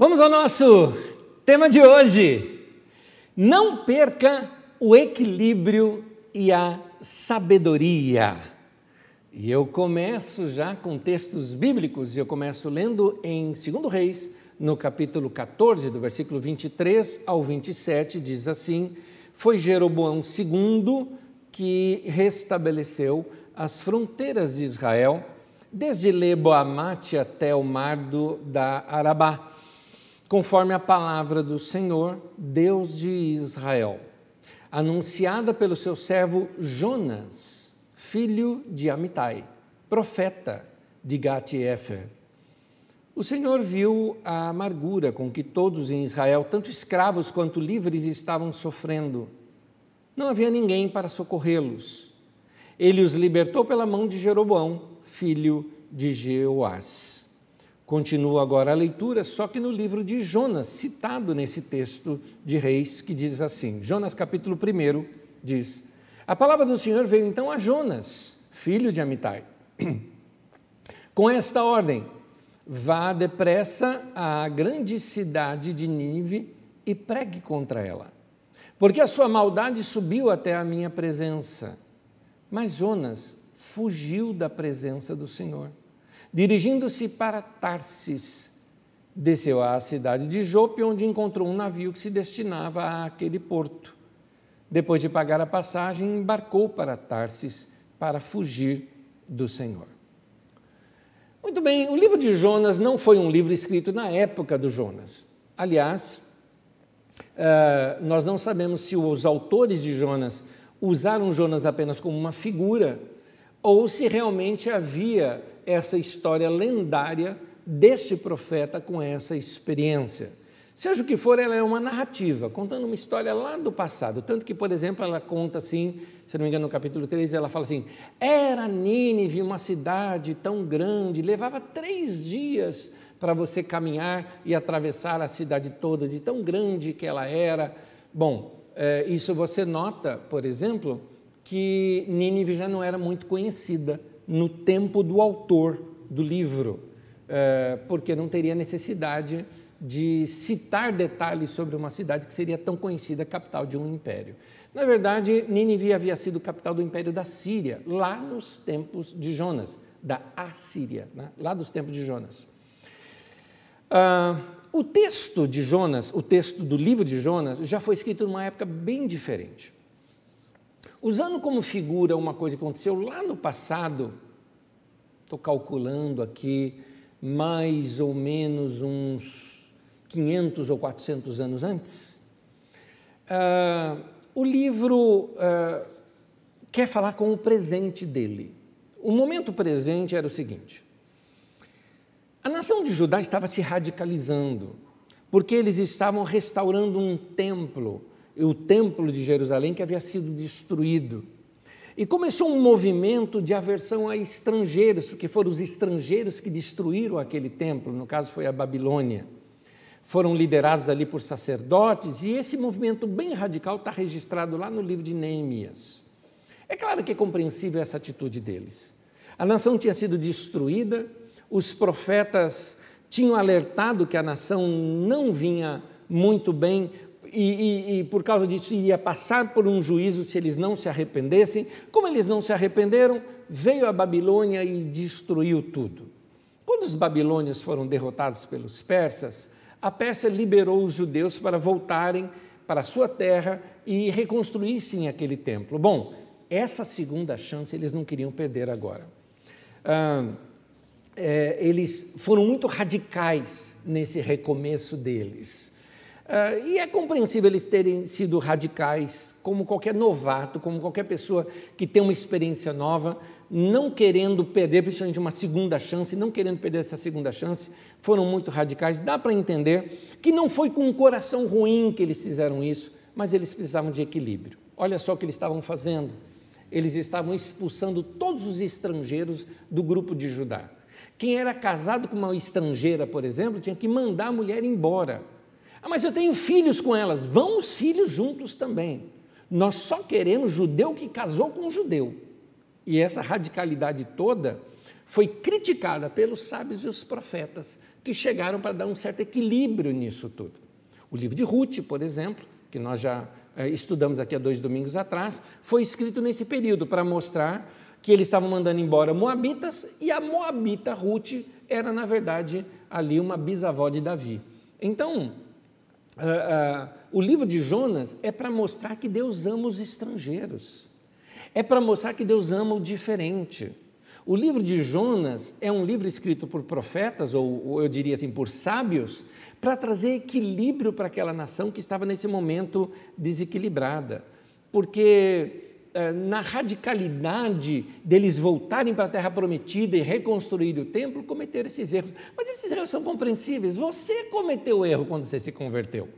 Vamos ao nosso tema de hoje. Não perca o equilíbrio e a sabedoria. E eu começo já com textos bíblicos, e eu começo lendo em 2 Reis, no capítulo 14, do versículo 23 ao 27, diz assim: Foi Jeroboão II que restabeleceu as fronteiras de Israel, desde Leboamate até o mar do, da Arabá conforme a palavra do Senhor, Deus de Israel, anunciada pelo seu servo Jonas, filho de Amitai, profeta de Gati-Efer. O Senhor viu a amargura com que todos em Israel, tanto escravos quanto livres, estavam sofrendo. Não havia ninguém para socorrê-los. Ele os libertou pela mão de Jeroboão, filho de Jeoás. Continua agora a leitura, só que no livro de Jonas, citado nesse texto de Reis, que diz assim: Jonas, capítulo 1, diz: A palavra do Senhor veio então a Jonas, filho de Amitai, com esta ordem: Vá depressa à grande cidade de Nínive e pregue contra ela, porque a sua maldade subiu até a minha presença. Mas Jonas fugiu da presença do Senhor Dirigindo-se para Tarsis, desceu à cidade de Jope, onde encontrou um navio que se destinava àquele porto. Depois de pagar a passagem, embarcou para Tarsis para fugir do Senhor. Muito bem, o livro de Jonas não foi um livro escrito na época do Jonas. Aliás, uh, nós não sabemos se os autores de Jonas usaram Jonas apenas como uma figura ou se realmente havia essa história lendária deste profeta com essa experiência. Seja o que for, ela é uma narrativa, contando uma história lá do passado. Tanto que, por exemplo, ela conta assim, se não me engano, no capítulo 3, ela fala assim: Era Nínive uma cidade tão grande, levava três dias para você caminhar e atravessar a cidade toda, de tão grande que ela era. Bom, é, isso você nota, por exemplo, que Nínive já não era muito conhecida no tempo do autor do livro, é, porque não teria necessidade de citar detalhes sobre uma cidade que seria tão conhecida, capital de um império. Na verdade, Nínive havia sido capital do império da Síria, lá nos tempos de Jonas, da Assíria, né? lá dos tempos de Jonas. Ah, o texto de Jonas, o texto do livro de Jonas, já foi escrito numa época bem diferente. Usando como figura uma coisa que aconteceu lá no passado, estou calculando aqui mais ou menos uns 500 ou 400 anos antes, uh, o livro uh, quer falar com o presente dele. O momento presente era o seguinte: a nação de Judá estava se radicalizando, porque eles estavam restaurando um templo o templo de Jerusalém que havia sido destruído. E começou um movimento de aversão a estrangeiros, porque foram os estrangeiros que destruíram aquele templo, no caso foi a Babilônia. Foram liderados ali por sacerdotes, e esse movimento bem radical está registrado lá no livro de Neemias. É claro que é compreensível essa atitude deles. A nação tinha sido destruída, os profetas tinham alertado que a nação não vinha muito bem, e, e, e, por causa disso iria passar por um juízo se eles não se arrependessem. Como eles não se arrependeram, veio a Babilônia e destruiu tudo. Quando os babilônios foram derrotados pelos persas, a Pérsia liberou os judeus para voltarem para a sua terra e reconstruíssem aquele templo. Bom, essa segunda chance eles não queriam perder agora. Ah, é, eles foram muito radicais nesse recomeço deles. Uh, e é compreensível eles terem sido radicais, como qualquer novato, como qualquer pessoa que tem uma experiência nova, não querendo perder, principalmente uma segunda chance, não querendo perder essa segunda chance, foram muito radicais. Dá para entender que não foi com um coração ruim que eles fizeram isso, mas eles precisavam de equilíbrio. Olha só o que eles estavam fazendo. Eles estavam expulsando todos os estrangeiros do grupo de Judá. Quem era casado com uma estrangeira, por exemplo, tinha que mandar a mulher embora ah, mas eu tenho filhos com elas. Vão os filhos juntos também. Nós só queremos judeu que casou com um judeu. E essa radicalidade toda foi criticada pelos sábios e os profetas, que chegaram para dar um certo equilíbrio nisso tudo. O livro de Ruth, por exemplo, que nós já é, estudamos aqui há dois domingos atrás, foi escrito nesse período para mostrar que eles estavam mandando embora Moabitas e a Moabita Ruth era, na verdade, ali uma bisavó de Davi. Então, uh, uh, o livro de Jonas é para mostrar que Deus ama os estrangeiros, é para mostrar que Deus ama o diferente. O livro de Jonas é um livro escrito por profetas, ou, ou eu diria assim, por sábios, para trazer equilíbrio para aquela nação que estava nesse momento desequilibrada. Porque na radicalidade deles voltarem para a terra prometida e reconstruir o templo, cometeram esses erros. Mas esses erros são compreensíveis. Você cometeu erro quando você se converteu.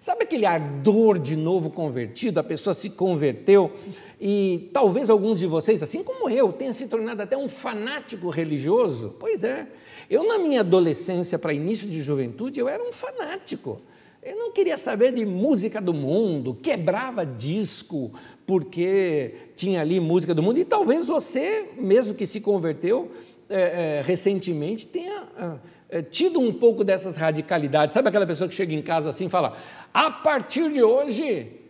Sabe aquele ardor de novo convertido? A pessoa se converteu e talvez alguns de vocês, assim como eu, tenha se tornado até um fanático religioso. Pois é, eu na minha adolescência para início de juventude, eu era um fanático. Eu não queria saber de música do mundo, quebrava disco porque tinha ali música do mundo. E talvez você, mesmo que se converteu é, é, recentemente, tenha é, tido um pouco dessas radicalidades. Sabe aquela pessoa que chega em casa assim e fala: a partir de hoje,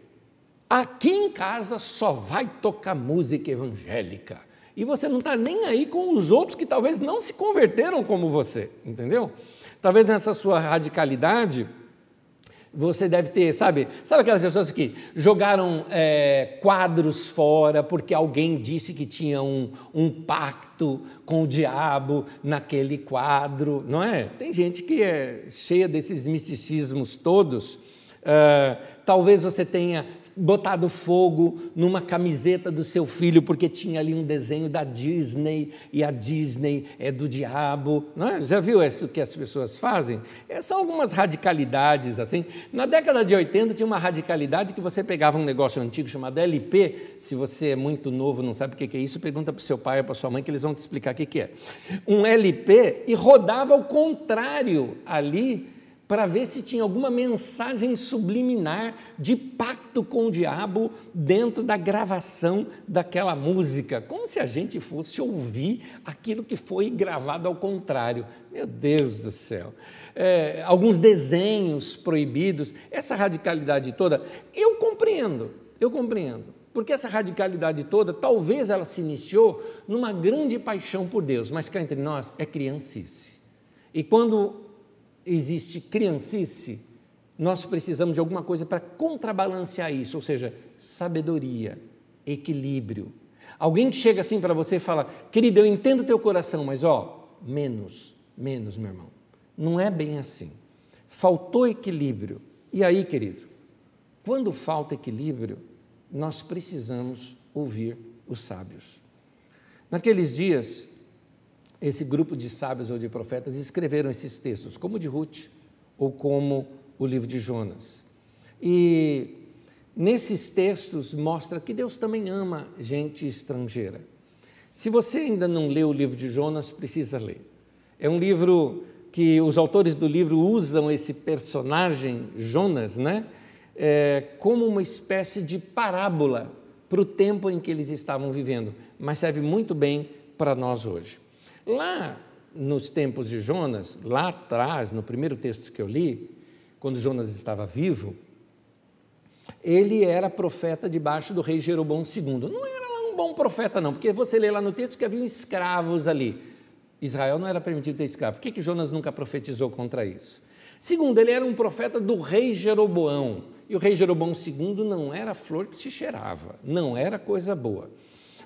aqui em casa só vai tocar música evangélica. E você não está nem aí com os outros que talvez não se converteram como você, entendeu? Talvez nessa sua radicalidade, você deve ter, sabe, sabe aquelas pessoas que jogaram é, quadros fora porque alguém disse que tinha um, um pacto com o diabo naquele quadro, não é? Tem gente que é cheia desses misticismos todos. Uh, talvez você tenha botado fogo numa camiseta do seu filho porque tinha ali um desenho da Disney e a Disney é do diabo. Não é? Já viu isso que as pessoas fazem? É, são algumas radicalidades assim. Na década de 80 tinha uma radicalidade que você pegava um negócio antigo chamado LP. Se você é muito novo, não sabe o que é isso, pergunta para o seu pai ou para sua mãe que eles vão te explicar o que é. Um LP e rodava ao contrário ali para ver se tinha alguma mensagem subliminar de pacto com o diabo dentro da gravação daquela música, como se a gente fosse ouvir aquilo que foi gravado ao contrário. Meu Deus do céu! É, alguns desenhos proibidos, essa radicalidade toda, eu compreendo, eu compreendo. Porque essa radicalidade toda, talvez ela se iniciou numa grande paixão por Deus, mas cá entre nós é criancice. E quando existe criancice, nós precisamos de alguma coisa para contrabalancear isso, ou seja, sabedoria, equilíbrio. Alguém que chega assim para você e fala, querido, eu entendo teu coração, mas ó, menos, menos, meu irmão. Não é bem assim. Faltou equilíbrio. E aí, querido, quando falta equilíbrio, nós precisamos ouvir os sábios. Naqueles dias, esse grupo de sábios ou de profetas escreveram esses textos, como o de Ruth ou como o livro de Jonas. E nesses textos mostra que Deus também ama gente estrangeira. Se você ainda não leu o livro de Jonas, precisa ler. É um livro que os autores do livro usam esse personagem, Jonas, né, é, como uma espécie de parábola para o tempo em que eles estavam vivendo, mas serve muito bem para nós hoje. Lá nos tempos de Jonas, lá atrás, no primeiro texto que eu li, quando Jonas estava vivo, ele era profeta debaixo do rei Jeroboão II. Não era um bom profeta, não, porque você lê lá no texto que haviam escravos ali. Israel não era permitido ter escravo. Por que, que Jonas nunca profetizou contra isso? Segundo, ele era um profeta do rei Jeroboão. E o rei Jeroboão II não era flor que se cheirava, não era coisa boa.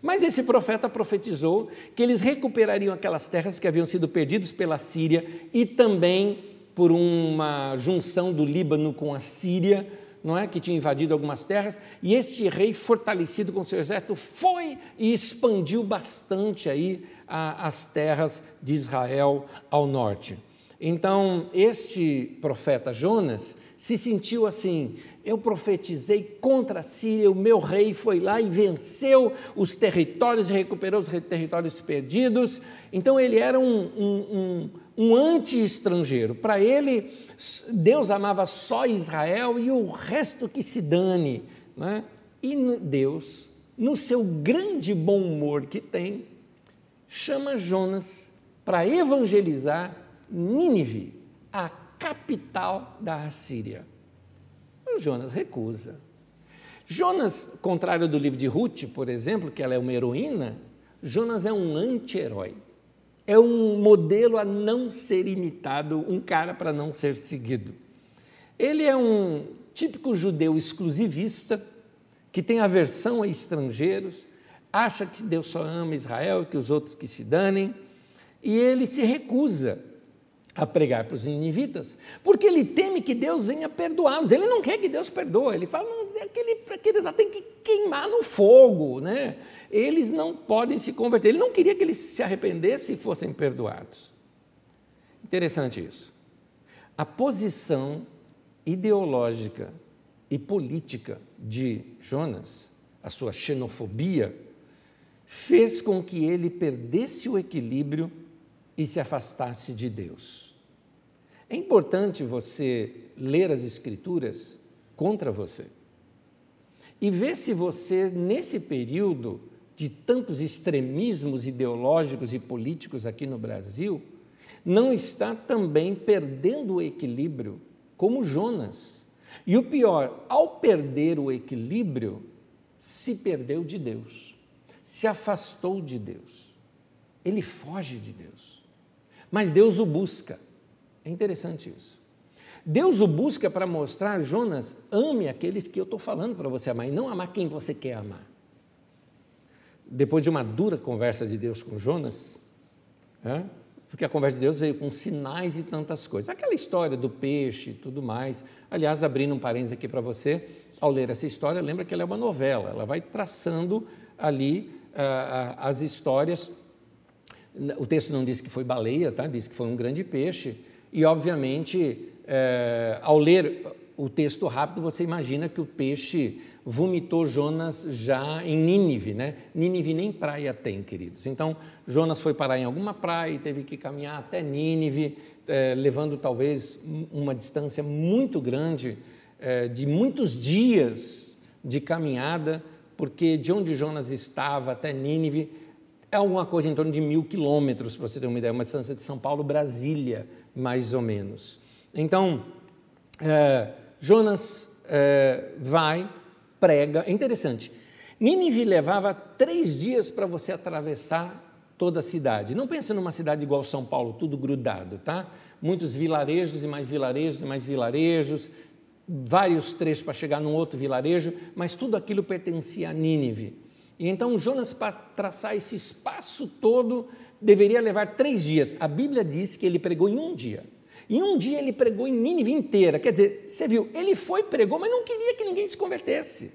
Mas esse profeta profetizou que eles recuperariam aquelas terras que haviam sido perdidas pela Síria e também por uma junção do Líbano com a Síria, não é que tinha invadido algumas terras, e este rei fortalecido com seu exército foi e expandiu bastante aí a, as terras de Israel ao norte. Então, este profeta Jonas se sentiu assim: eu profetizei contra a Síria, o meu rei foi lá e venceu os territórios e recuperou os territórios perdidos. Então ele era um, um, um, um anti-estrangeiro. Para ele, Deus amava só Israel e o resto que se dane. Né? E Deus, no seu grande bom humor que tem, chama Jonas para evangelizar Nínive à capital da Assíria. O Jonas recusa. Jonas, contrário do livro de Ruth, por exemplo, que ela é uma heroína, Jonas é um anti-herói. É um modelo a não ser imitado, um cara para não ser seguido. Ele é um típico judeu exclusivista, que tem aversão a estrangeiros, acha que Deus só ama Israel e que os outros que se danem, e ele se recusa a pregar para os ninivitas, porque ele teme que Deus venha perdoá-los. Ele não quer que Deus perdoe. Ele fala, aquele, aqueles lá tem que queimar no fogo, né? Eles não podem se converter. Ele não queria que eles se arrependessem e fossem perdoados. Interessante isso. A posição ideológica e política de Jonas, a sua xenofobia, fez com que ele perdesse o equilíbrio e se afastasse de Deus. É importante você ler as Escrituras contra você e ver se você, nesse período de tantos extremismos ideológicos e políticos aqui no Brasil, não está também perdendo o equilíbrio, como Jonas. E o pior, ao perder o equilíbrio, se perdeu de Deus, se afastou de Deus, ele foge de Deus mas Deus o busca. É interessante isso. Deus o busca para mostrar, Jonas, ame aqueles que eu estou falando para você amar, e não amar quem você quer amar. Depois de uma dura conversa de Deus com Jonas, é? porque a conversa de Deus veio com sinais e tantas coisas. Aquela história do peixe e tudo mais. Aliás, abrindo um parênteses aqui para você, ao ler essa história, lembra que ela é uma novela, ela vai traçando ali uh, as histórias o texto não diz que foi baleia, tá? diz que foi um grande peixe. E, obviamente, é, ao ler o texto rápido, você imagina que o peixe vomitou Jonas já em Nínive, né? Nínive nem praia tem, queridos. Então, Jonas foi parar em alguma praia e teve que caminhar até Nínive, é, levando talvez uma distância muito grande, é, de muitos dias de caminhada, porque de onde Jonas estava até Nínive é alguma coisa em torno de mil quilômetros, para você ter uma ideia, uma distância de São Paulo, Brasília, mais ou menos. Então, é, Jonas é, vai, prega. É interessante. Nínive levava três dias para você atravessar toda a cidade. Não pense numa cidade igual São Paulo, tudo grudado, tá? Muitos vilarejos e mais vilarejos e mais vilarejos, vários trechos para chegar num outro vilarejo, mas tudo aquilo pertencia a Nínive. E então Jonas, para traçar esse espaço todo, deveria levar três dias. A Bíblia diz que ele pregou em um dia. Em um dia ele pregou em Nínive inteira. Quer dizer, você viu, ele foi, pregou, mas não queria que ninguém se convertesse.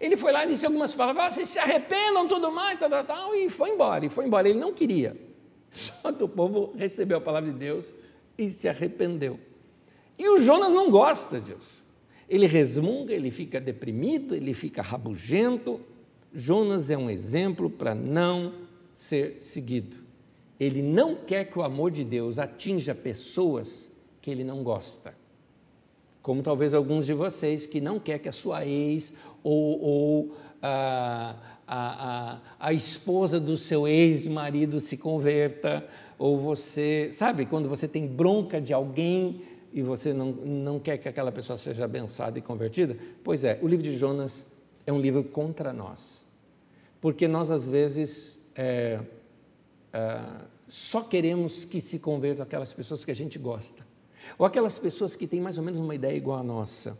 Ele foi lá e disse algumas palavras, ah, vocês se arrependam, tudo mais, tal, tal, tal, e foi embora, e foi embora. Ele não queria. Só que o povo recebeu a palavra de Deus e se arrependeu. E o Jonas não gosta disso. Ele resmunga, ele fica deprimido, ele fica rabugento, Jonas é um exemplo para não ser seguido. Ele não quer que o amor de Deus atinja pessoas que ele não gosta. Como talvez alguns de vocês que não quer que a sua ex ou, ou a, a, a, a esposa do seu ex-marido se converta, ou você, sabe, quando você tem bronca de alguém e você não, não quer que aquela pessoa seja abençoada e convertida? Pois é, o livro de Jonas é um livro contra nós. Porque nós, às vezes, é, é, só queremos que se convertam aquelas pessoas que a gente gosta, ou aquelas pessoas que têm mais ou menos uma ideia igual à nossa.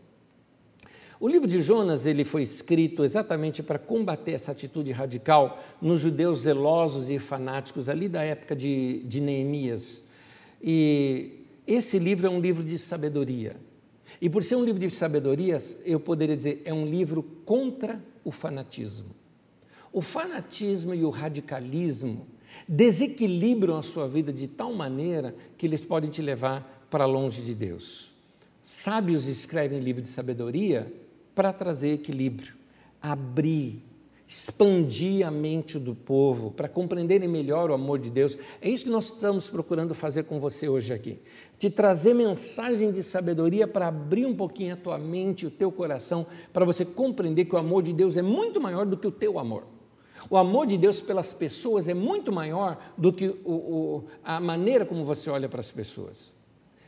O livro de Jonas ele foi escrito exatamente para combater essa atitude radical nos judeus zelosos e fanáticos ali da época de, de Neemias. E esse livro é um livro de sabedoria. E por ser um livro de sabedorias, eu poderia dizer, é um livro contra o fanatismo. O fanatismo e o radicalismo desequilibram a sua vida de tal maneira que eles podem te levar para longe de Deus. Sábios escrevem livro de sabedoria para trazer equilíbrio, abrir, expandir a mente do povo, para compreenderem melhor o amor de Deus. É isso que nós estamos procurando fazer com você hoje aqui. Te trazer mensagem de sabedoria para abrir um pouquinho a tua mente, o teu coração, para você compreender que o amor de Deus é muito maior do que o teu amor. O amor de Deus pelas pessoas é muito maior do que o, o, a maneira como você olha para as pessoas.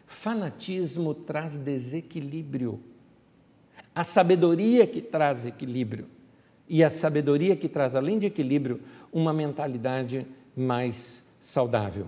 Fanatismo traz desequilíbrio. A sabedoria que traz equilíbrio. E a sabedoria que traz, além de equilíbrio, uma mentalidade mais saudável.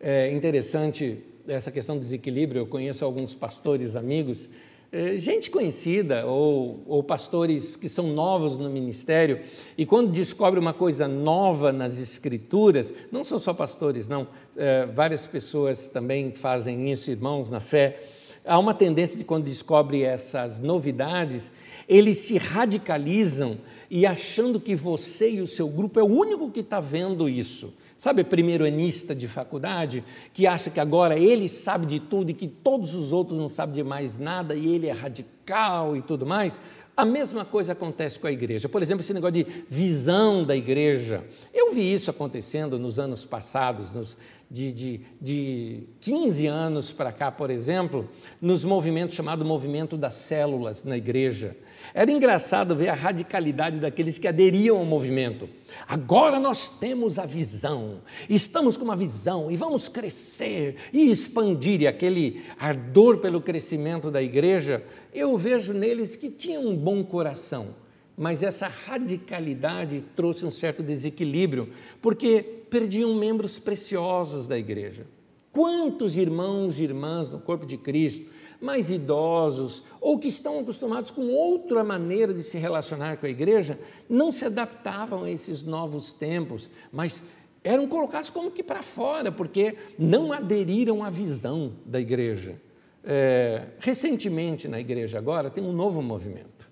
É interessante essa questão do desequilíbrio. Eu conheço alguns pastores amigos é, gente conhecida ou, ou, pastores que são novos no ministério e quando descobre uma coisa nova nas escrituras, não são só pastores, não, é, várias pessoas também fazem isso, irmãos na fé. Há uma tendência de quando descobre essas novidades, eles se radicalizam e achando que você e o seu grupo é o único que está vendo isso. Sabe, primeiro-anista de faculdade, que acha que agora ele sabe de tudo e que todos os outros não sabem de mais nada e ele é radical e tudo mais? A mesma coisa acontece com a igreja. Por exemplo, esse negócio de visão da igreja. Eu vi isso acontecendo nos anos passados, nos, de, de, de 15 anos para cá, por exemplo, nos movimentos chamado movimento das células na igreja. Era engraçado ver a radicalidade daqueles que aderiam ao movimento. Agora nós temos a visão, estamos com uma visão e vamos crescer e expandir. E aquele ardor pelo crescimento da igreja, eu vejo neles que tinham um bom coração, mas essa radicalidade trouxe um certo desequilíbrio, porque perdiam membros preciosos da igreja. Quantos irmãos e irmãs no corpo de Cristo mais idosos ou que estão acostumados com outra maneira de se relacionar com a igreja, não se adaptavam a esses novos tempos, mas eram colocados como que para fora, porque não aderiram à visão da igreja. É, recentemente na igreja agora tem um novo movimento.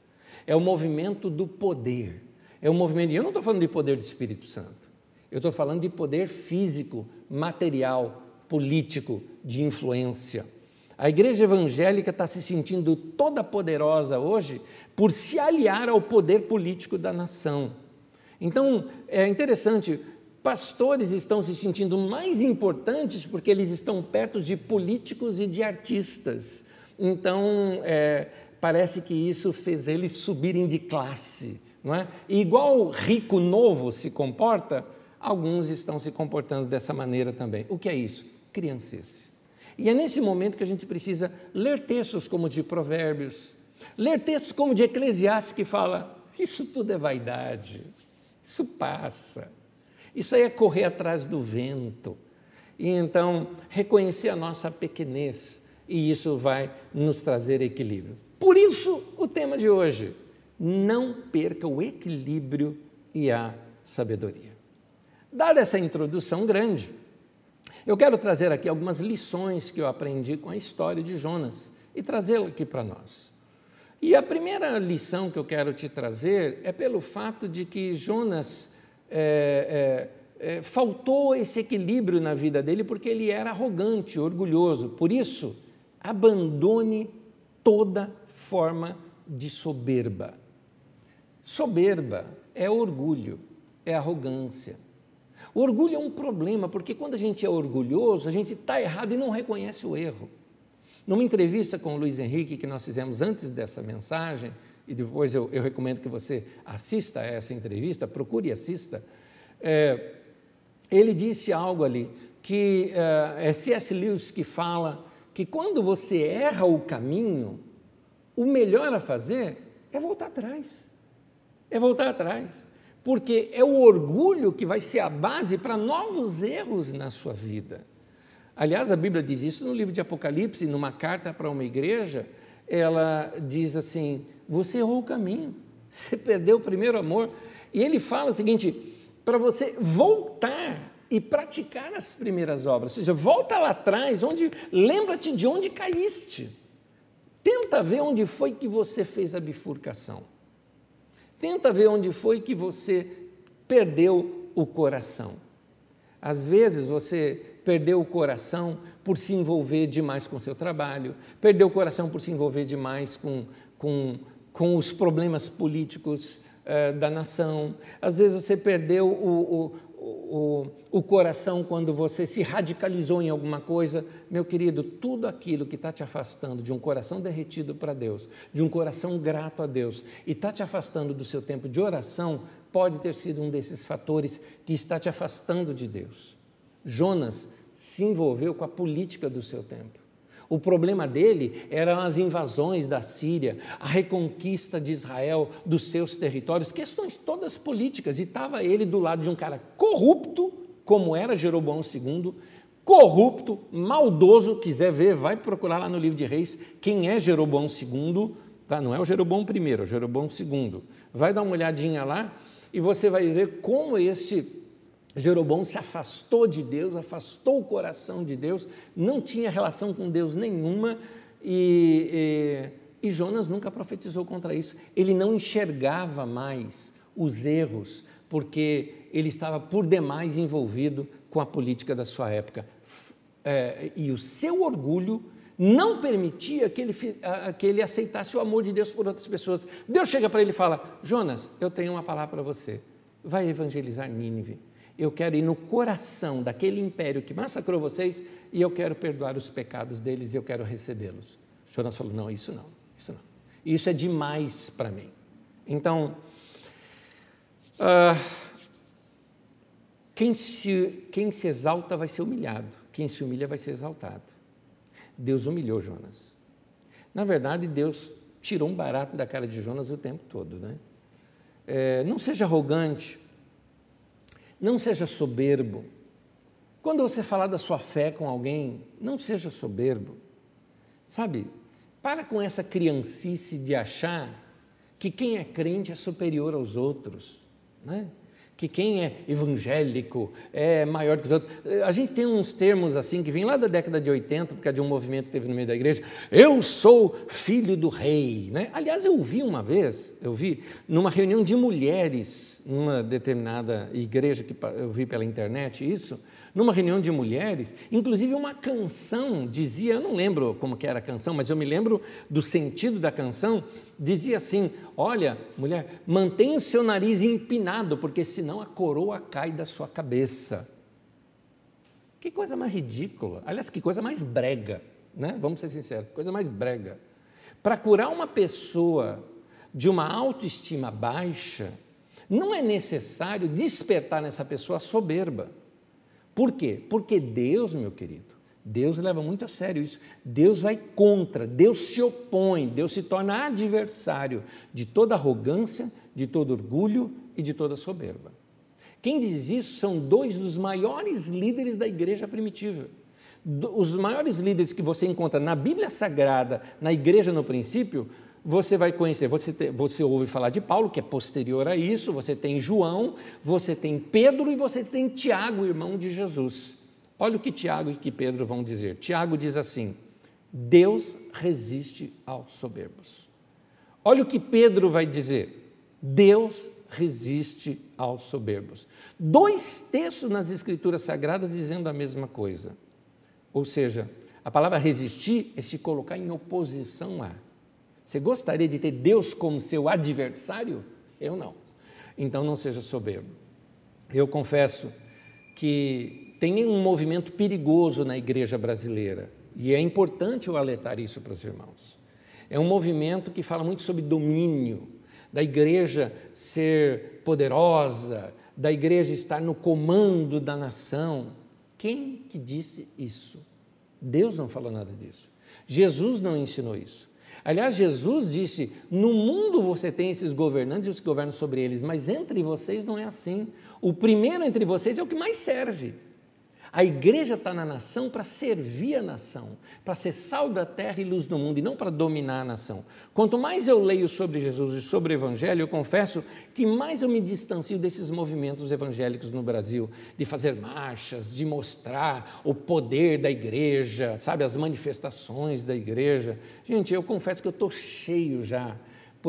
É o movimento do poder. É o movimento, eu não estou falando de poder do Espírito Santo, eu estou falando de poder físico, material, político, de influência. A igreja evangélica está se sentindo toda poderosa hoje por se aliar ao poder político da nação. Então, é interessante, pastores estão se sentindo mais importantes porque eles estão perto de políticos e de artistas. Então, é, parece que isso fez eles subirem de classe. Não é? E igual rico novo se comporta, alguns estão se comportando dessa maneira também. O que é isso? Criancice. E é nesse momento que a gente precisa ler textos como de Provérbios, ler textos como de Eclesiastes, que fala: isso tudo é vaidade, isso passa, isso aí é correr atrás do vento. E então reconhecer a nossa pequenez, e isso vai nos trazer equilíbrio. Por isso, o tema de hoje: não perca o equilíbrio e a sabedoria. Dada essa introdução grande, eu quero trazer aqui algumas lições que eu aprendi com a história de Jonas e trazê-la aqui para nós. E a primeira lição que eu quero te trazer é pelo fato de que Jonas é, é, é, faltou esse equilíbrio na vida dele porque ele era arrogante, orgulhoso. Por isso, abandone toda forma de soberba. Soberba é orgulho, é arrogância. O orgulho é um problema, porque quando a gente é orgulhoso, a gente está errado e não reconhece o erro. Numa entrevista com o Luiz Henrique que nós fizemos antes dessa mensagem, e depois eu, eu recomendo que você assista a essa entrevista, procure e assista, é, ele disse algo ali, que é, é C.S. Lewis que fala que quando você erra o caminho, o melhor a fazer é voltar atrás. É voltar atrás porque é o orgulho que vai ser a base para novos erros na sua vida. Aliás, a Bíblia diz isso no livro de Apocalipse, numa carta para uma igreja, ela diz assim: você errou o caminho, você perdeu o primeiro amor. E ele fala o seguinte: para você voltar e praticar as primeiras obras, ou seja, volta lá atrás, onde lembra-te de onde caíste. Tenta ver onde foi que você fez a bifurcação. Tenta ver onde foi que você perdeu o coração. Às vezes você perdeu o coração por se envolver demais com o seu trabalho, perdeu o coração por se envolver demais com, com, com os problemas políticos uh, da nação, às vezes você perdeu o, o, o coração quando você se radicalizou em alguma coisa, meu querido, tudo aquilo que está te afastando de um coração derretido para Deus, de um coração grato a Deus, e está te afastando do seu tempo de oração, pode ter sido um desses fatores que está te afastando de Deus. Jonas se envolveu com a política do seu tempo. O problema dele eram as invasões da Síria, a reconquista de Israel dos seus territórios, questões todas políticas. E estava ele do lado de um cara corrupto, como era Jeroboão II, corrupto, maldoso. Quiser ver, vai procurar lá no livro de Reis quem é Jeroboão II. Tá? Não é o Jeroboão I, é o Jeroboão II. Vai dar uma olhadinha lá e você vai ver como esse Jeroboão se afastou de Deus, afastou o coração de Deus, não tinha relação com Deus nenhuma e, e, e, Jonas nunca profetizou contra isso. Ele não enxergava mais os erros, porque ele estava por demais envolvido com a política da sua época. É, e o seu orgulho não permitia que ele, que ele aceitasse o amor de Deus por outras pessoas. Deus chega para ele e fala: Jonas, eu tenho uma palavra para você. Vai evangelizar Nínive eu quero ir no coração daquele império que massacrou vocês e eu quero perdoar os pecados deles e eu quero recebê-los. Jonas falou: não, isso não, isso não. Isso é demais para mim. Então, uh, quem, se, quem se exalta vai ser humilhado, quem se humilha vai ser exaltado. Deus humilhou Jonas. Na verdade, Deus tirou um barato da cara de Jonas o tempo todo. Né? É, não seja arrogante, não seja soberbo. Quando você falar da sua fé com alguém, não seja soberbo. Sabe, para com essa criancice de achar que quem é crente é superior aos outros. Né? Que quem é evangélico é maior que os outros. A gente tem uns termos assim que vêm lá da década de 80, porque é de um movimento que teve no meio da igreja. Eu sou filho do rei. Né? Aliás, eu vi uma vez, eu vi numa reunião de mulheres, numa determinada igreja que eu vi pela internet isso, numa reunião de mulheres, inclusive uma canção dizia, eu não lembro como que era a canção, mas eu me lembro do sentido da canção, dizia assim: Olha, mulher, mantenha o seu nariz empinado, porque senão a coroa cai da sua cabeça. Que coisa mais ridícula. Aliás, que coisa mais brega, né? Vamos ser sinceros, coisa mais brega. Para curar uma pessoa de uma autoestima baixa, não é necessário despertar nessa pessoa soberba. Por quê? Porque Deus, meu querido, Deus leva muito a sério isso. Deus vai contra, Deus se opõe, Deus se torna adversário de toda arrogância, de todo orgulho e de toda soberba. Quem diz isso são dois dos maiores líderes da igreja primitiva. Os maiores líderes que você encontra na Bíblia Sagrada, na igreja no princípio, você vai conhecer, você, te, você ouve falar de Paulo, que é posterior a isso, você tem João, você tem Pedro e você tem Tiago, irmão de Jesus. Olha o que Tiago e que Pedro vão dizer. Tiago diz assim: Deus resiste aos soberbos. Olha o que Pedro vai dizer: Deus resiste aos soberbos. Dois textos nas Escrituras Sagradas dizendo a mesma coisa. Ou seja, a palavra resistir é se colocar em oposição a. Você gostaria de ter Deus como seu adversário? Eu não. Então não seja soberbo. Eu confesso que tem um movimento perigoso na igreja brasileira e é importante eu alertar isso para os irmãos. É um movimento que fala muito sobre domínio, da igreja ser poderosa, da igreja estar no comando da nação. Quem que disse isso? Deus não falou nada disso. Jesus não ensinou isso. Aliás, Jesus disse: No mundo você tem esses governantes e os que governam sobre eles, mas entre vocês não é assim. O primeiro entre vocês é o que mais serve. A igreja está na nação para servir a nação, para ser sal da terra e luz do mundo, e não para dominar a nação. Quanto mais eu leio sobre Jesus e sobre o Evangelho, eu confesso que mais eu me distancio desses movimentos evangélicos no Brasil, de fazer marchas, de mostrar o poder da igreja, sabe, as manifestações da igreja. Gente, eu confesso que eu estou cheio já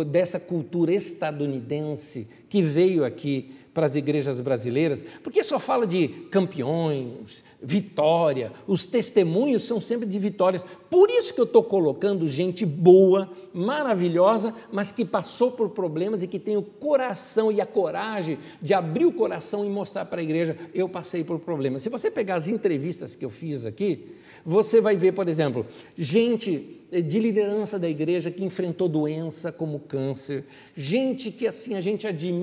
dessa cultura estadunidense que veio aqui para as igrejas brasileiras, porque só fala de campeões, vitória, os testemunhos são sempre de vitórias. Por isso que eu estou colocando gente boa, maravilhosa, mas que passou por problemas e que tem o coração e a coragem de abrir o coração e mostrar para a igreja: eu passei por problemas. Se você pegar as entrevistas que eu fiz aqui, você vai ver, por exemplo, gente de liderança da igreja que enfrentou doença como câncer, gente que assim a gente admira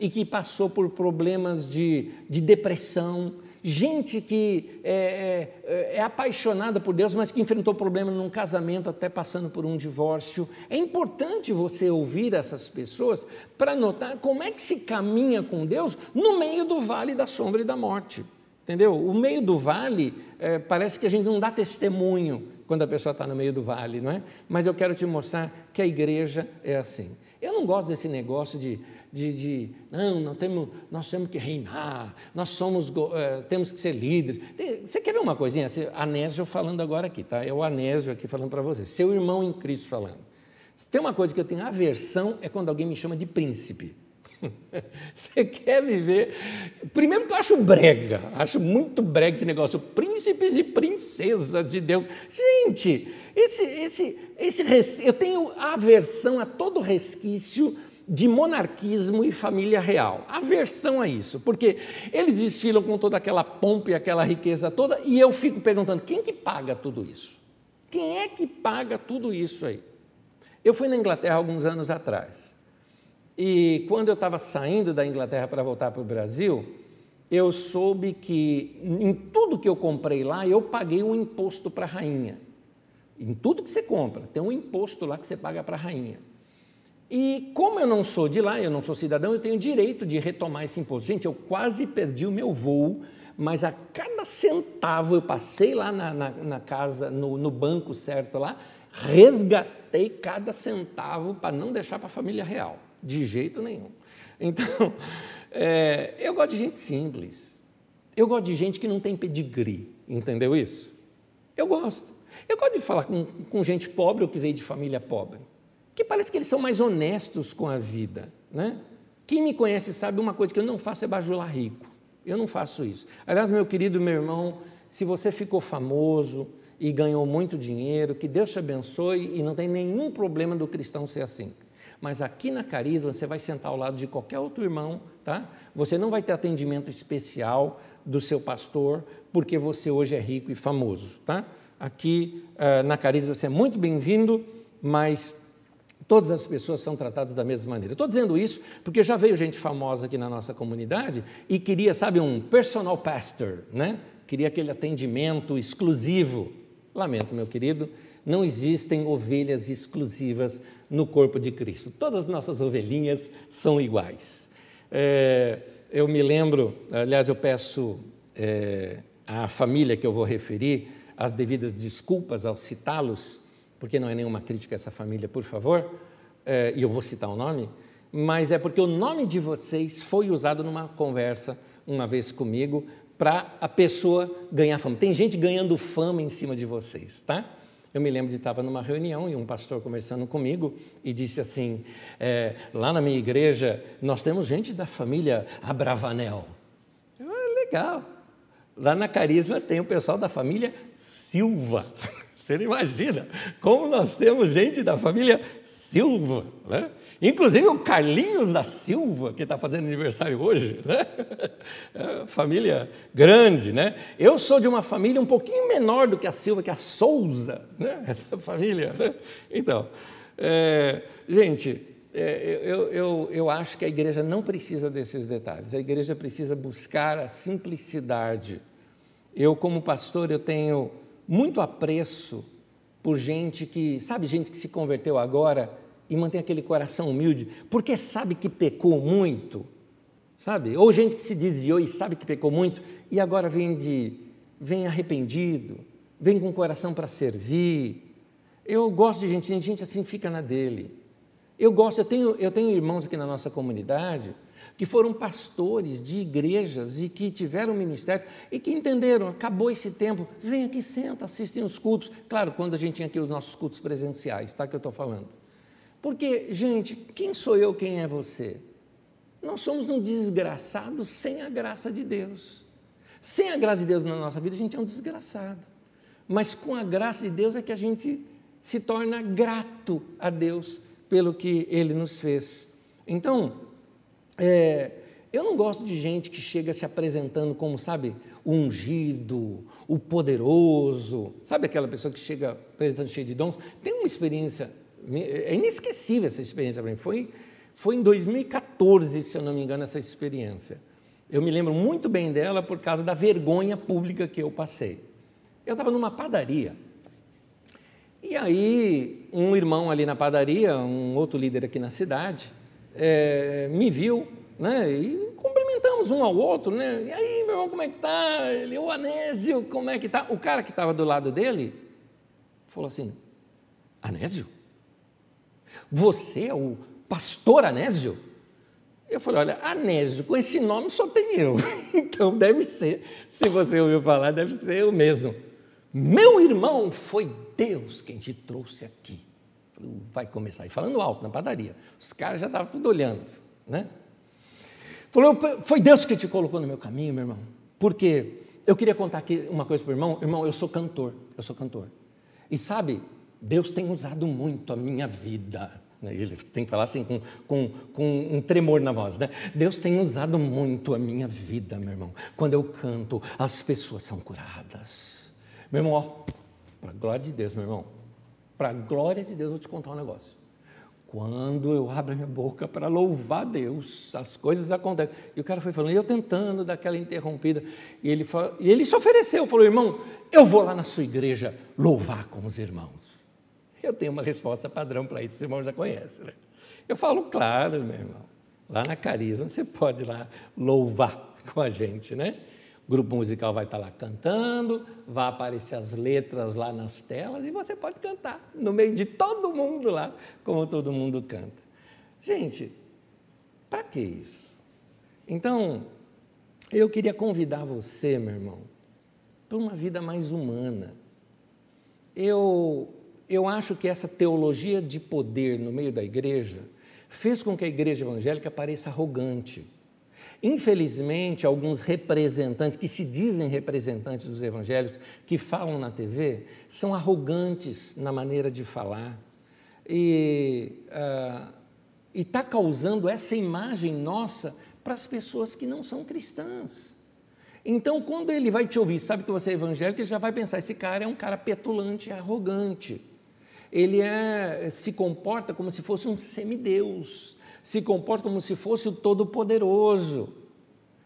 e que passou por problemas de, de depressão, gente que é, é, é, apaixonada por Deus, mas que enfrentou problema num casamento, até passando por um divórcio. É importante você ouvir essas pessoas para notar como é que se caminha com Deus no meio do vale da sombra e da morte. Entendeu? O meio do vale, é, parece que a gente não dá testemunho quando a pessoa está no meio do vale, não é? Mas eu quero te mostrar que a igreja é assim. Eu não gosto desse negócio de, de, de não, nós temos, nós temos que reinar, nós somos, é, temos que ser líderes. Você quer ver uma coisinha? Anésio falando agora aqui, tá? É o Anésio aqui falando para você, seu irmão em Cristo falando. Tem uma coisa que eu tenho aversão, é quando alguém me chama de príncipe. Você quer me ver? Primeiro que eu acho brega, acho muito brega esse negócio, príncipes e princesas de Deus. Gente, esse, esse, esse, eu tenho aversão a todo resquício de monarquismo e família real. Aversão a isso, porque eles desfilam com toda aquela pompa e aquela riqueza toda, e eu fico perguntando: quem que paga tudo isso? Quem é que paga tudo isso aí? Eu fui na Inglaterra alguns anos atrás. E quando eu estava saindo da Inglaterra para voltar para o Brasil, eu soube que em tudo que eu comprei lá, eu paguei um imposto para a rainha. Em tudo que você compra, tem um imposto lá que você paga para a rainha. E como eu não sou de lá, eu não sou cidadão, eu tenho direito de retomar esse imposto. Gente, eu quase perdi o meu voo, mas a cada centavo eu passei lá na, na, na casa, no, no banco certo lá, resgatei cada centavo para não deixar para a família real. De jeito nenhum. Então, é, eu gosto de gente simples. Eu gosto de gente que não tem pedigree, entendeu isso? Eu gosto. Eu gosto de falar com, com gente pobre ou que veio de família pobre, que parece que eles são mais honestos com a vida. Né? Quem me conhece sabe uma coisa que eu não faço é bajular rico. Eu não faço isso. Aliás, meu querido meu irmão, se você ficou famoso e ganhou muito dinheiro, que Deus te abençoe e não tem nenhum problema do cristão ser assim. Mas aqui na Carisma você vai sentar ao lado de qualquer outro irmão, tá? Você não vai ter atendimento especial do seu pastor, porque você hoje é rico e famoso, tá? Aqui uh, na Carisma você é muito bem-vindo, mas todas as pessoas são tratadas da mesma maneira. Estou dizendo isso porque já veio gente famosa aqui na nossa comunidade e queria, sabe, um personal pastor, né? Queria aquele atendimento exclusivo. Lamento, meu querido, não existem ovelhas exclusivas no corpo de Cristo. Todas as nossas ovelhinhas são iguais. É, eu me lembro, aliás, eu peço é, à família que eu vou referir as devidas desculpas ao citá-los, porque não é nenhuma crítica a essa família, por favor, é, e eu vou citar o nome, mas é porque o nome de vocês foi usado numa conversa uma vez comigo para a pessoa ganhar fama. Tem gente ganhando fama em cima de vocês, tá? Eu me lembro de estar numa reunião e um pastor conversando comigo e disse assim: é, lá na minha igreja nós temos gente da família Abravanel. Ah, legal. Lá na Carisma tem o pessoal da família Silva. Você não imagina como nós temos gente da família Silva. Né? Inclusive o Carlinhos da Silva, que está fazendo aniversário hoje, né? É, família grande, né? Eu sou de uma família um pouquinho menor do que a Silva, que é a Souza, né? Essa família, né? Então, é, gente, é, eu, eu, eu acho que a igreja não precisa desses detalhes. A igreja precisa buscar a simplicidade. Eu, como pastor, eu tenho muito apreço por gente que, sabe, gente que se converteu agora e mantém aquele coração humilde, porque sabe que pecou muito, sabe? Ou gente que se desviou e sabe que pecou muito e agora vem de vem arrependido, vem com o coração para servir. Eu gosto de gente, gente assim fica na dele. Eu gosto, eu tenho, eu tenho irmãos aqui na nossa comunidade que foram pastores de igrejas e que tiveram ministério e que entenderam, acabou esse tempo, vem aqui, senta, assistem os cultos. Claro, quando a gente tinha aqui os nossos cultos presenciais, tá que eu estou falando. Porque, gente, quem sou eu, quem é você? Nós somos um desgraçado sem a graça de Deus. Sem a graça de Deus na nossa vida, a gente é um desgraçado. Mas com a graça de Deus é que a gente se torna grato a Deus pelo que Ele nos fez. Então, é, eu não gosto de gente que chega se apresentando como, sabe, o ungido, o poderoso. Sabe aquela pessoa que chega apresentando cheio de dons? Tem uma experiência é inesquecível essa experiência para mim. Foi, foi em 2014, se eu não me engano, essa experiência. Eu me lembro muito bem dela por causa da vergonha pública que eu passei. Eu estava numa padaria. E aí, um irmão ali na padaria, um outro líder aqui na cidade, é, me viu, né? E cumprimentamos um ao outro, né? E aí, meu irmão, como é que tá? Ele, o Anésio, como é que tá? O cara que estava do lado dele falou assim: Anésio? Você é o pastor Anésio? Eu falei, olha, Anésio, com esse nome só tem eu. Então deve ser, se você ouviu falar, deve ser eu mesmo. Meu irmão, foi Deus quem te trouxe aqui. Falei, vai começar. E falando alto na padaria. Os caras já estavam tudo olhando, né? Falou, foi Deus que te colocou no meu caminho, meu irmão. Porque eu queria contar aqui uma coisa para o irmão. Irmão, eu sou cantor, eu sou cantor. E sabe, Deus tem usado muito a minha vida. Né? Ele tem que falar assim com, com, com um tremor na voz, né? Deus tem usado muito a minha vida, meu irmão. Quando eu canto, as pessoas são curadas. Meu irmão, para a glória de Deus, meu irmão, para a glória de Deus, eu vou te contar um negócio. Quando eu abro a minha boca para louvar Deus, as coisas acontecem. E o cara foi falando, e eu tentando daquela interrompida. E ele, falou, e ele se ofereceu, falou, irmão, eu vou lá na sua igreja louvar com os irmãos. Eu tenho uma resposta padrão para isso, os irmãos já conhecem. Né? Eu falo, claro, meu irmão, lá na Carisma você pode lá louvar com a gente, né? Grupo musical vai estar lá cantando, vai aparecer as letras lá nas telas e você pode cantar no meio de todo mundo lá, como todo mundo canta. Gente, para que isso? Então, eu queria convidar você, meu irmão, para uma vida mais humana. Eu, eu acho que essa teologia de poder no meio da igreja fez com que a igreja evangélica pareça arrogante Infelizmente, alguns representantes, que se dizem representantes dos evangélicos, que falam na TV, são arrogantes na maneira de falar. E uh, está causando essa imagem nossa para as pessoas que não são cristãs. Então, quando ele vai te ouvir, sabe que você é evangélico, ele já vai pensar: esse cara é um cara petulante, arrogante. Ele é, se comporta como se fosse um semideus se comporta como se fosse o Todo-Poderoso.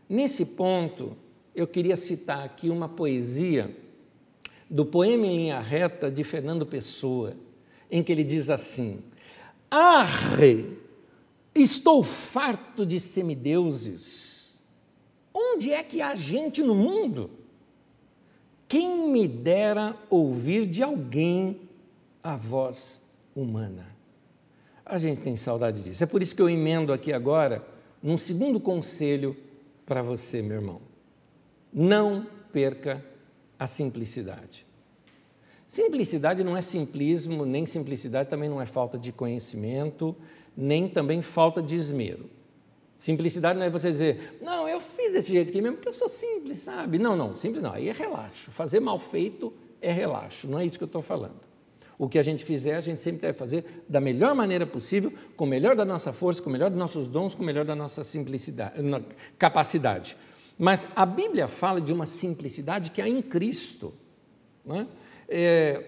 Nesse ponto, eu queria citar aqui uma poesia do poema em linha reta de Fernando Pessoa, em que ele diz assim: Arre, estou farto de semideuses. Onde é que há gente no mundo? Quem me dera ouvir de alguém a voz humana? A gente tem saudade disso. É por isso que eu emendo aqui agora num segundo conselho para você, meu irmão. Não perca a simplicidade. Simplicidade não é simplismo, nem simplicidade também não é falta de conhecimento, nem também falta de esmero. Simplicidade não é você dizer, não, eu fiz desse jeito aqui mesmo porque eu sou simples, sabe? Não, não, simples não, aí é relaxo. Fazer mal feito é relaxo, não é isso que eu estou falando. O que a gente fizer, a gente sempre deve fazer da melhor maneira possível, com o melhor da nossa força, com o melhor dos nossos dons, com o melhor da nossa simplicidade, capacidade. Mas a Bíblia fala de uma simplicidade que há em Cristo. É? É,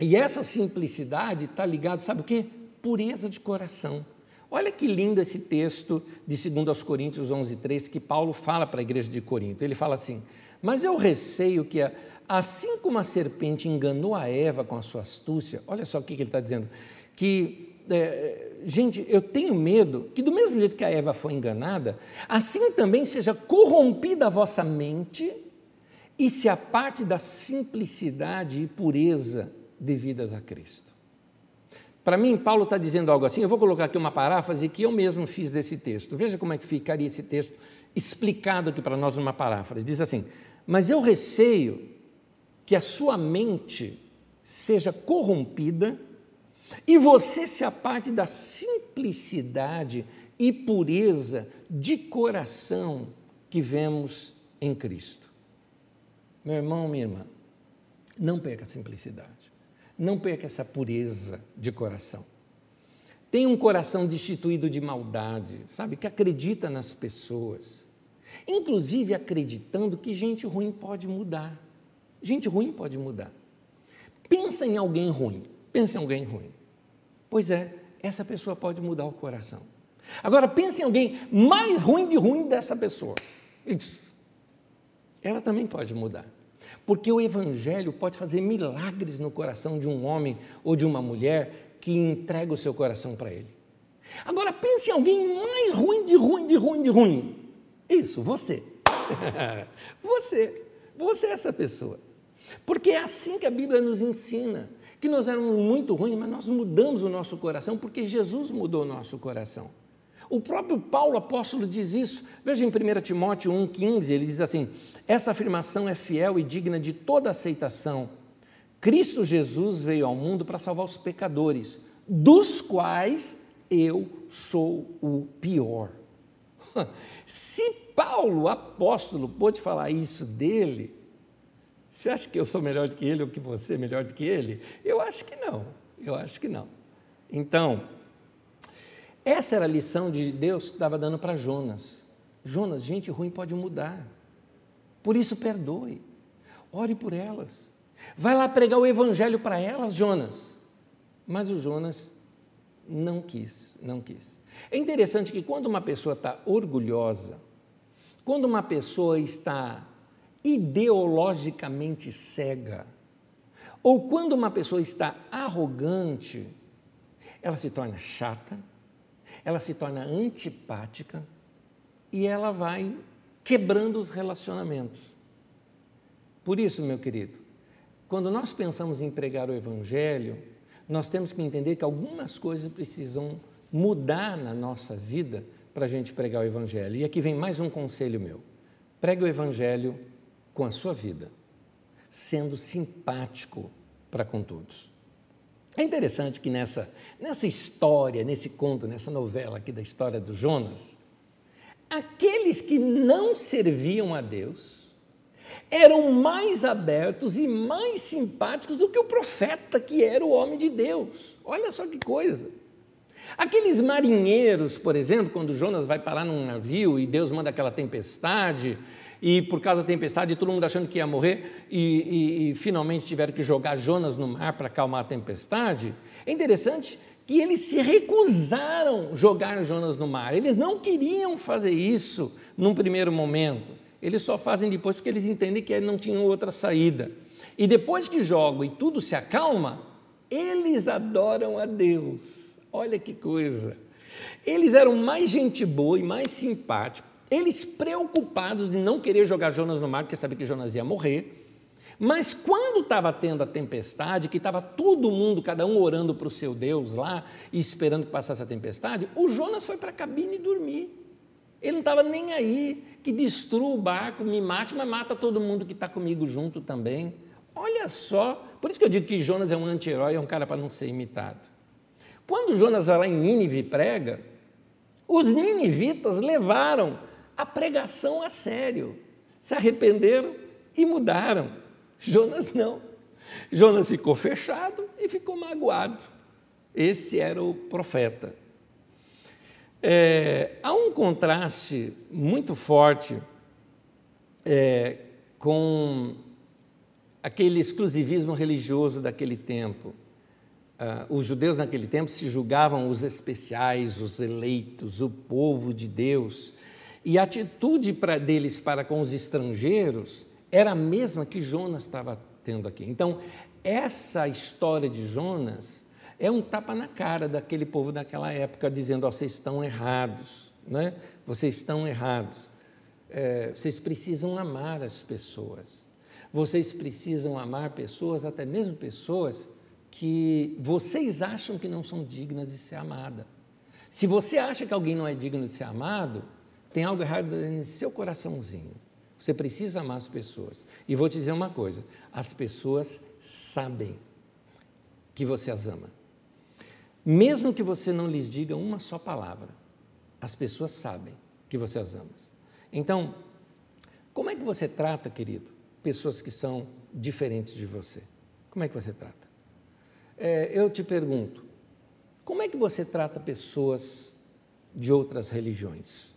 e essa simplicidade está ligada, sabe o quê? Pureza de coração. Olha que lindo esse texto de 2 Coríntios 11, 3, que Paulo fala para a igreja de Corinto. Ele fala assim: Mas eu receio que a, Assim como a serpente enganou a Eva com a sua astúcia, olha só o que ele está dizendo, que, é, gente, eu tenho medo que, do mesmo jeito que a Eva foi enganada, assim também seja corrompida a vossa mente e se aparte da simplicidade e pureza devidas a Cristo. Para mim, Paulo está dizendo algo assim, eu vou colocar aqui uma paráfrase que eu mesmo fiz desse texto. Veja como é que ficaria esse texto explicado aqui para nós numa paráfrase. Diz assim: Mas eu receio que a sua mente seja corrompida e você se aparte da simplicidade e pureza de coração que vemos em Cristo. Meu irmão, minha irmã, não perca a simplicidade, não perca essa pureza de coração. Tenha um coração destituído de maldade, sabe, que acredita nas pessoas, inclusive acreditando que gente ruim pode mudar. Gente ruim pode mudar. Pensa em alguém ruim. Pensa em alguém ruim. Pois é, essa pessoa pode mudar o coração. Agora pense em alguém mais ruim de ruim dessa pessoa. Isso. Ela também pode mudar. Porque o Evangelho pode fazer milagres no coração de um homem ou de uma mulher que entrega o seu coração para Ele. Agora pense em alguém mais ruim de ruim, de ruim, de ruim. Isso, você. você. Você é essa pessoa. Porque é assim que a Bíblia nos ensina. Que nós éramos muito ruins, mas nós mudamos o nosso coração porque Jesus mudou o nosso coração. O próprio Paulo apóstolo diz isso. Veja em 1 Timóteo 1,15, ele diz assim: essa afirmação é fiel e digna de toda aceitação. Cristo Jesus veio ao mundo para salvar os pecadores, dos quais eu sou o pior. Se Paulo, apóstolo, pôde falar isso dele, você acha que eu sou melhor do que ele ou que você é melhor do que ele? Eu acho que não, eu acho que não. Então, essa era a lição de Deus que estava dando para Jonas. Jonas, gente ruim pode mudar. Por isso, perdoe. Ore por elas. Vai lá pregar o evangelho para elas, Jonas. Mas o Jonas não quis, não quis. É interessante que quando uma pessoa está orgulhosa, quando uma pessoa está ideologicamente cega, ou quando uma pessoa está arrogante, ela se torna chata, ela se torna antipática e ela vai quebrando os relacionamentos. Por isso, meu querido, quando nós pensamos em pregar o Evangelho, nós temos que entender que algumas coisas precisam mudar na nossa vida para a gente pregar o Evangelho. E aqui vem mais um conselho meu: pregue o Evangelho com a sua vida, sendo simpático para com todos. É interessante que nessa, nessa história, nesse conto, nessa novela aqui da história do Jonas, aqueles que não serviam a Deus eram mais abertos e mais simpáticos do que o profeta, que era o homem de Deus. Olha só que coisa. Aqueles marinheiros, por exemplo, quando Jonas vai parar num navio e Deus manda aquela tempestade, e por causa da tempestade, todo mundo achando que ia morrer, e, e, e finalmente tiveram que jogar Jonas no mar para acalmar a tempestade. É interessante que eles se recusaram jogar Jonas no mar. Eles não queriam fazer isso num primeiro momento. Eles só fazem depois porque eles entendem que não tinham outra saída. E depois que jogam e tudo se acalma, eles adoram a Deus. Olha que coisa. Eles eram mais gente boa e mais simpáticos. Eles preocupados de não querer jogar Jonas no mar, porque sabiam que Jonas ia morrer. Mas quando estava tendo a tempestade, que estava todo mundo, cada um orando para o seu Deus lá e esperando que passasse a tempestade, o Jonas foi para a cabine dormir. Ele não estava nem aí, que destrua o barco, me mate, mas mata todo mundo que está comigo junto também. Olha só, por isso que eu digo que Jonas é um anti-herói, é um cara para não ser imitado. Quando Jonas vai lá em Nínive e prega, os ninivitas levaram a pregação a sério, se arrependeram e mudaram. Jonas não. Jonas ficou fechado e ficou magoado. Esse era o profeta. É, há um contraste muito forte é, com aquele exclusivismo religioso daquele tempo. Ah, os judeus naquele tempo se julgavam os especiais, os eleitos, o povo de Deus. E a atitude para deles para com os estrangeiros era a mesma que Jonas estava tendo aqui. Então, essa história de Jonas é um tapa na cara daquele povo daquela época, dizendo: oh, vocês estão errados, né? vocês estão errados. É, vocês precisam amar as pessoas. Vocês precisam amar pessoas, até mesmo pessoas que vocês acham que não são dignas de ser amada. Se você acha que alguém não é digno de ser amado, tem algo errado no seu coraçãozinho. Você precisa amar as pessoas. E vou te dizer uma coisa: as pessoas sabem que você as ama. Mesmo que você não lhes diga uma só palavra, as pessoas sabem que você as ama. Então, como é que você trata, querido, pessoas que são diferentes de você? Como é que você trata? É, eu te pergunto, como é que você trata pessoas de outras religiões?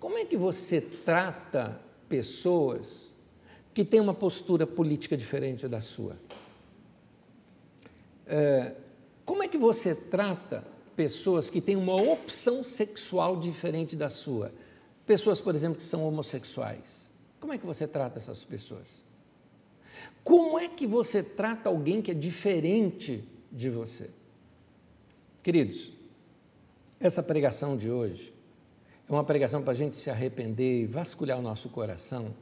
Como é que você trata pessoas que têm uma postura política diferente da sua? É, como é que você trata pessoas que têm uma opção sexual diferente da sua? pessoas, por exemplo, que são homossexuais. Como é que você trata essas pessoas? Como é que você trata alguém que é diferente de você? Queridos, essa pregação de hoje é uma pregação para a gente se arrepender e vasculhar o nosso coração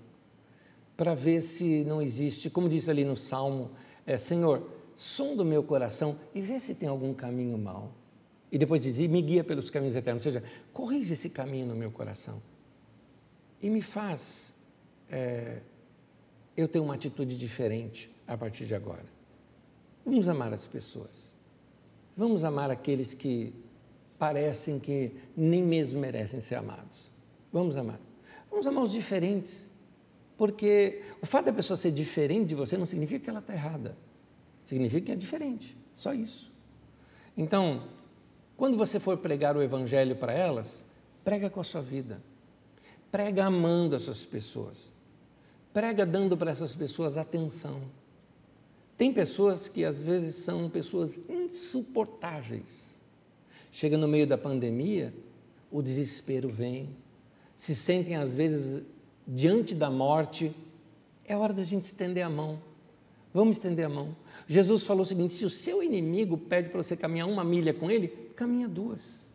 para ver se não existe, como diz ali no Salmo, é, Senhor, som do meu coração e vê se tem algum caminho mau. E depois diz, e me guia pelos caminhos eternos, ou seja, corrige esse caminho no meu coração. E me faz é, eu ter uma atitude diferente a partir de agora. Vamos amar as pessoas. Vamos amar aqueles que parecem que nem mesmo merecem ser amados. Vamos amar. Vamos amar os diferentes. Porque o fato da pessoa ser diferente de você não significa que ela está errada. Significa que é diferente. Só isso. Então, quando você for pregar o Evangelho para elas, prega com a sua vida. Prega amando essas pessoas. Prega dando para essas pessoas atenção. Tem pessoas que às vezes são pessoas insuportáveis. Chega no meio da pandemia, o desespero vem, se sentem às vezes diante da morte, é hora da gente estender a mão. Vamos estender a mão. Jesus falou o seguinte: se o seu inimigo pede para você caminhar uma milha com ele, caminha duas.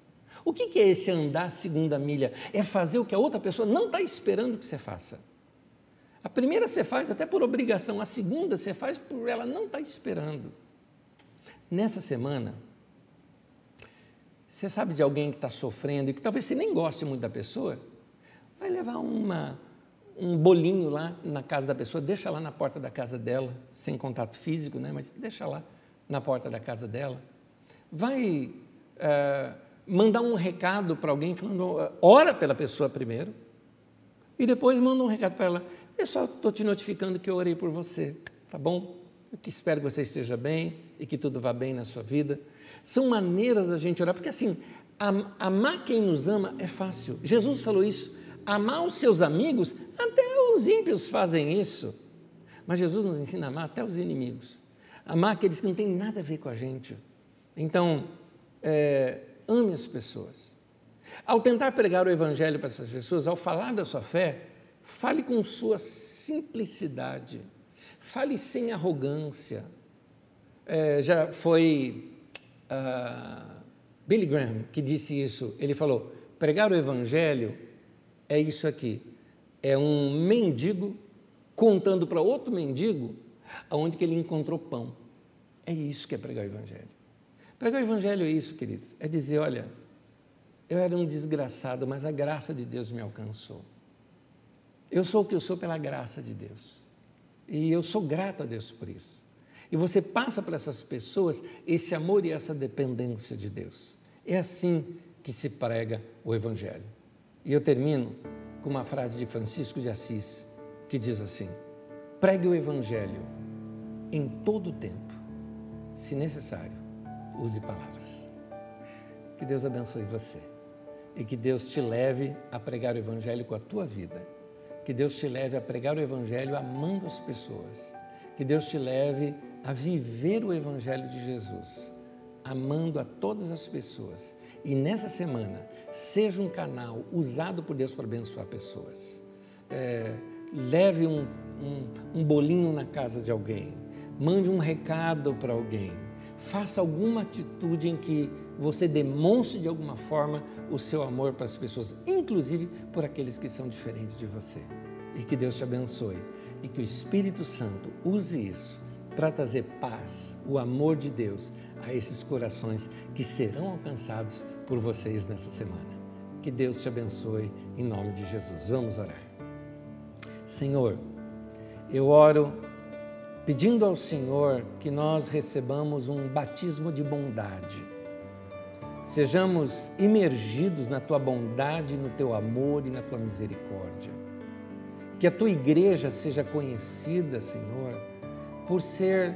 O que é esse andar segunda milha? É fazer o que a outra pessoa não está esperando que você faça. A primeira você faz até por obrigação, a segunda você faz por ela não estar tá esperando. Nessa semana, você sabe de alguém que está sofrendo e que talvez você nem goste muito da pessoa? Vai levar uma, um bolinho lá na casa da pessoa, deixa lá na porta da casa dela, sem contato físico, né? mas deixa lá na porta da casa dela. Vai uh, mandar um recado para alguém, falando, ora pela pessoa primeiro, e depois manda um recado para ela. Eu só estou te notificando que eu orei por você, tá bom? Eu espero que você esteja bem e que tudo vá bem na sua vida. São maneiras da gente orar, porque assim, amar quem nos ama é fácil. Jesus falou isso amar os seus amigos, até os ímpios fazem isso. Mas Jesus nos ensina a amar até os inimigos, amar aqueles que não têm nada a ver com a gente. Então, é, ame as pessoas. Ao tentar pregar o Evangelho para essas pessoas, ao falar da sua fé, fale com sua simplicidade, fale sem arrogância. É, já foi uh, Billy Graham que disse isso. Ele falou: pregar o Evangelho é isso aqui. É um mendigo contando para outro mendigo aonde que ele encontrou pão. É isso que é pregar o evangelho. Pregar o evangelho é isso, queridos. É dizer, olha, eu era um desgraçado, mas a graça de Deus me alcançou. Eu sou o que eu sou pela graça de Deus. E eu sou grato a Deus por isso. E você passa para essas pessoas esse amor e essa dependência de Deus. É assim que se prega o Evangelho. E eu termino com uma frase de Francisco de Assis, que diz assim: pregue o Evangelho em todo o tempo, se necessário, use palavras. Que Deus abençoe você e que Deus te leve a pregar o Evangelho com a tua vida. Que Deus te leve a pregar o Evangelho amando as pessoas. Que Deus te leve a viver o Evangelho de Jesus, amando a todas as pessoas e nessa semana seja um canal usado por Deus para abençoar pessoas. É, leve um, um, um bolinho na casa de alguém, mande um recado para alguém, faça alguma atitude em que você demonstre de alguma forma o seu amor para as pessoas, inclusive por aqueles que são diferentes de você. E que Deus te abençoe e que o Espírito Santo use isso para trazer paz, o amor de Deus a esses corações que serão alcançados por vocês nessa semana. Que Deus te abençoe em nome de Jesus. Vamos orar. Senhor, eu oro pedindo ao Senhor que nós recebamos um batismo de bondade. Sejamos imergidos na tua bondade, no teu amor e na tua misericórdia. Que a tua igreja seja conhecida, Senhor, por ser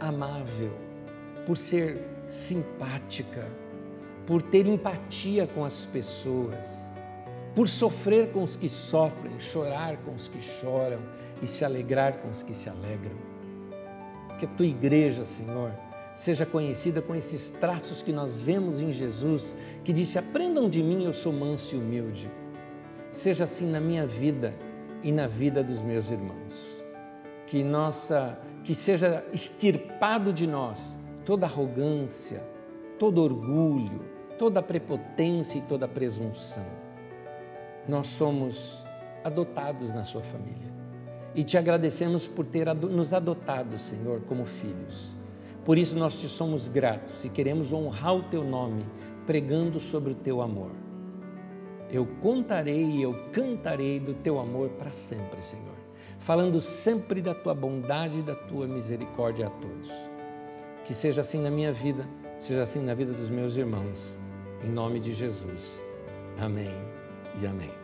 amável, por ser simpática, por ter empatia com as pessoas, por sofrer com os que sofrem, chorar com os que choram e se alegrar com os que se alegram. Que a tua igreja, Senhor, seja conhecida com esses traços que nós vemos em Jesus, que disse: Aprendam de mim, eu sou manso e humilde. seja assim na minha vida e na vida dos meus irmãos. Que nossa, que seja extirpado de nós toda arrogância, todo orgulho, toda prepotência e toda presunção. Nós somos adotados na sua família e te agradecemos por ter nos adotado, Senhor, como filhos. Por isso nós te somos gratos e queremos honrar o teu nome pregando sobre o teu amor. Eu contarei e eu cantarei do teu amor para sempre, Senhor, falando sempre da tua bondade e da tua misericórdia a todos. Que seja assim na minha vida, seja assim na vida dos meus irmãos, em nome de Jesus. Amém e amém.